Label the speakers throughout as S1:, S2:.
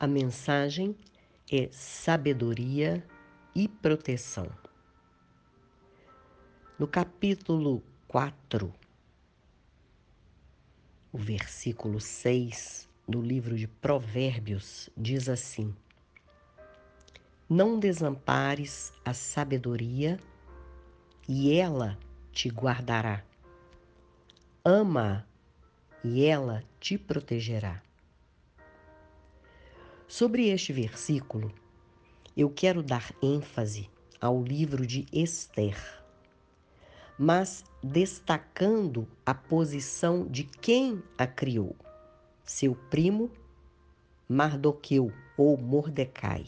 S1: a mensagem é sabedoria e proteção. No capítulo 4, o versículo 6 do livro de Provérbios diz assim: Não desampares a sabedoria e ela te guardará. Ama e ela te protegerá. Sobre este versículo, eu quero dar ênfase ao livro de Esther, mas destacando a posição de quem a criou, seu primo Mardoqueu ou Mordecai.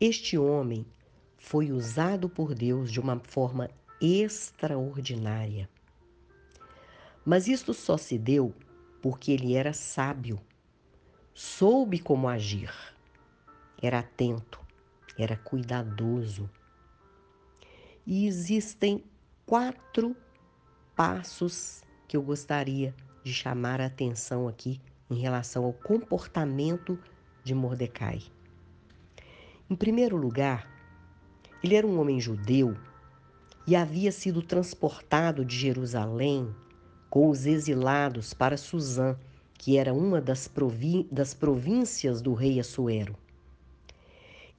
S1: Este homem foi usado por Deus de uma forma extraordinária. Mas isto só se deu porque ele era sábio soube como agir, era atento, era cuidadoso. E existem quatro passos que eu gostaria de chamar a atenção aqui em relação ao comportamento de Mordecai. Em primeiro lugar, ele era um homem judeu e havia sido transportado de Jerusalém com os exilados para Suzã, que era uma das, das províncias do rei Assuero.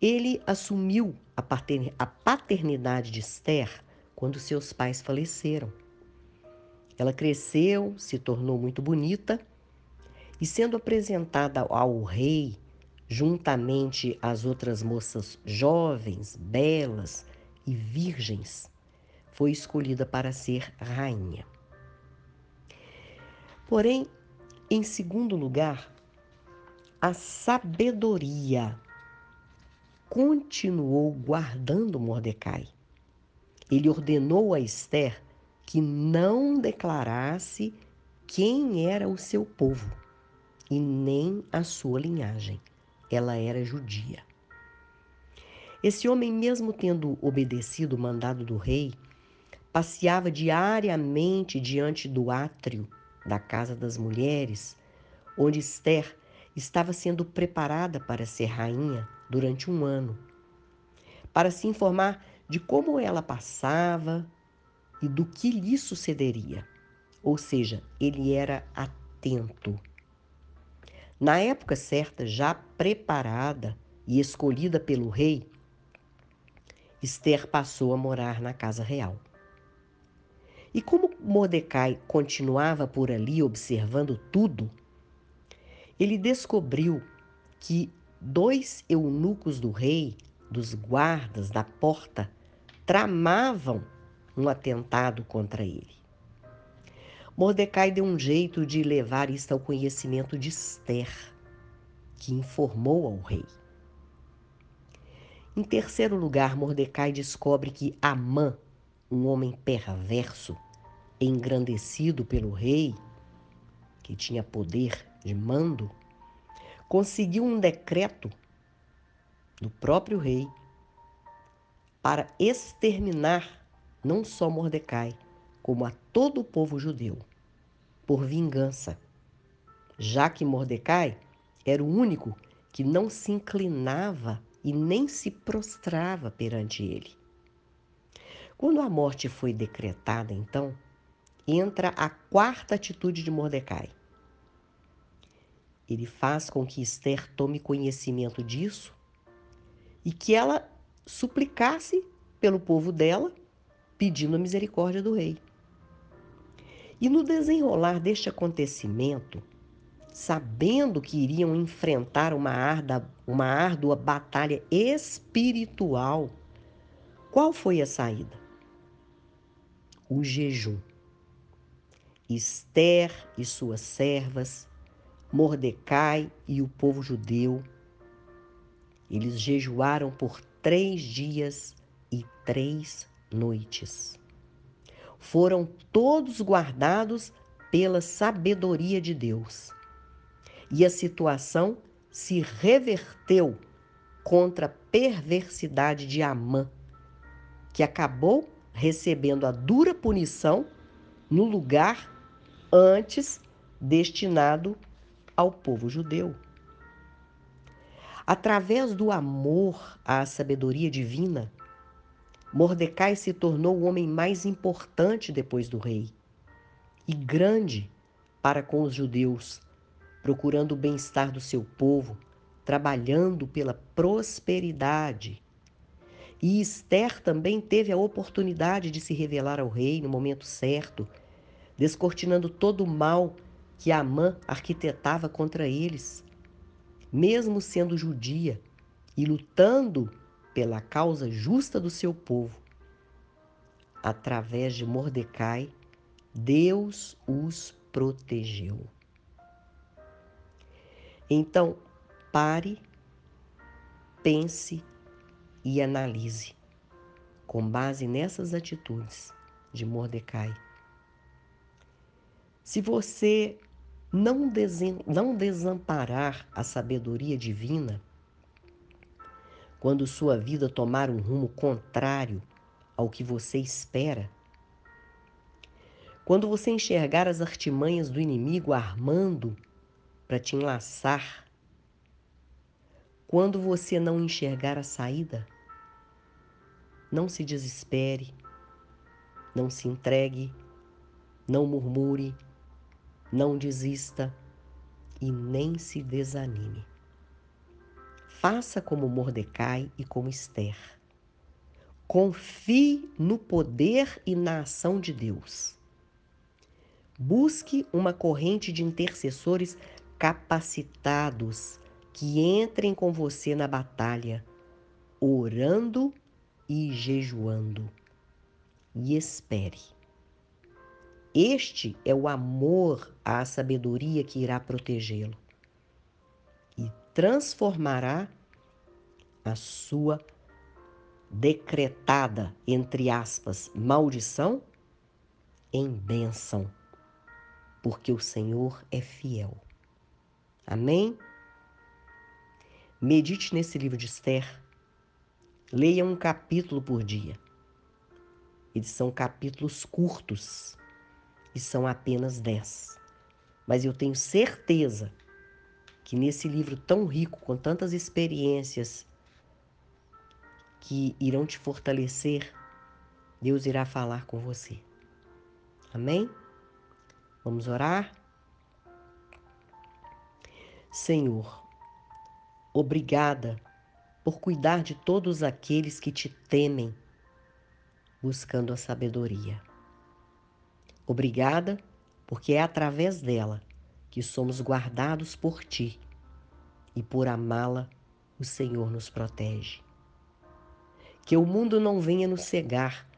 S1: Ele assumiu a, a paternidade de Esther quando seus pais faleceram. Ela cresceu, se tornou muito bonita e, sendo apresentada ao rei, juntamente às outras moças jovens, belas e virgens, foi escolhida para ser rainha. Porém, em segundo lugar, a sabedoria continuou guardando Mordecai. Ele ordenou a Esther que não declarasse quem era o seu povo e nem a sua linhagem. Ela era judia. Esse homem, mesmo tendo obedecido o mandado do rei, passeava diariamente diante do átrio da Casa das Mulheres, onde Esther estava sendo preparada para ser rainha durante um ano, para se informar de como ela passava e do que lhe sucederia. Ou seja, ele era atento. Na época certa, já preparada e escolhida pelo rei, Esther passou a morar na casa real. E como Mordecai continuava por ali observando tudo, ele descobriu que dois eunucos do rei, dos guardas da porta, tramavam um atentado contra ele. Mordecai deu um jeito de levar isto ao conhecimento de Esther, que informou ao rei. Em terceiro lugar, Mordecai descobre que Amã, um homem perverso, engrandecido pelo rei, que tinha poder de mando, conseguiu um decreto do próprio rei para exterminar não só Mordecai, como a todo o povo judeu, por vingança, já que Mordecai era o único que não se inclinava e nem se prostrava perante ele. Quando a morte foi decretada, então, entra a quarta atitude de Mordecai. Ele faz com que Esther tome conhecimento disso e que ela suplicasse pelo povo dela, pedindo a misericórdia do rei. E no desenrolar deste acontecimento, sabendo que iriam enfrentar uma, arda, uma árdua batalha espiritual, qual foi a saída? o jejum. Esther e suas servas, Mordecai e o povo judeu, eles jejuaram por três dias e três noites. Foram todos guardados pela sabedoria de Deus. E a situação se reverteu contra a perversidade de Amã, que acabou recebendo a dura punição no lugar antes destinado ao povo judeu. Através do amor à sabedoria divina, Mordecai se tornou o homem mais importante depois do rei e grande para com os judeus, procurando o bem-estar do seu povo, trabalhando pela prosperidade. E Esther também teve a oportunidade de se revelar ao rei no momento certo, descortinando todo o mal que Amã arquitetava contra eles. Mesmo sendo judia e lutando pela causa justa do seu povo, através de Mordecai, Deus os protegeu. Então, pare, pense e analise, com base nessas atitudes de Mordecai. Se você não, não desamparar a sabedoria divina, quando sua vida tomar um rumo contrário ao que você espera, quando você enxergar as artimanhas do inimigo armando para te enlaçar, quando você não enxergar a saída, não se desespere, não se entregue, não murmure, não desista e nem se desanime. Faça como Mordecai e como Esther. Confie no poder e na ação de Deus. Busque uma corrente de intercessores capacitados que entrem com você na batalha, orando e jejuando. E espere. Este é o amor à sabedoria que irá protegê-lo e transformará a sua decretada, entre aspas, maldição em bênção porque o Senhor é fiel. Amém? Medite nesse livro de Esther. Leia um capítulo por dia. Eles são capítulos curtos e são apenas dez. Mas eu tenho certeza que nesse livro tão rico, com tantas experiências que irão te fortalecer, Deus irá falar com você. Amém? Vamos orar? Senhor, obrigada por cuidar de todos aqueles que te temem, buscando a sabedoria. Obrigada, porque é através dela que somos guardados por ti e por amá-la, o Senhor nos protege. Que o mundo não venha nos cegar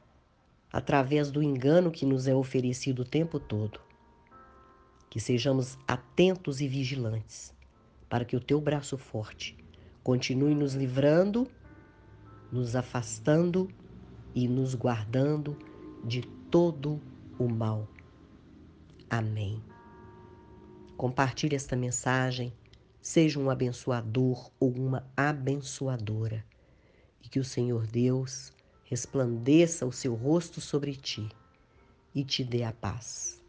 S1: através do engano que nos é oferecido o tempo todo que sejamos atentos e vigilantes, para que o teu braço forte continue nos livrando, nos afastando e nos guardando de todo o mal. Amém. Compartilhe esta mensagem, seja um abençoador ou uma abençoadora, e que o Senhor Deus resplandeça o seu rosto sobre ti e te dê a paz.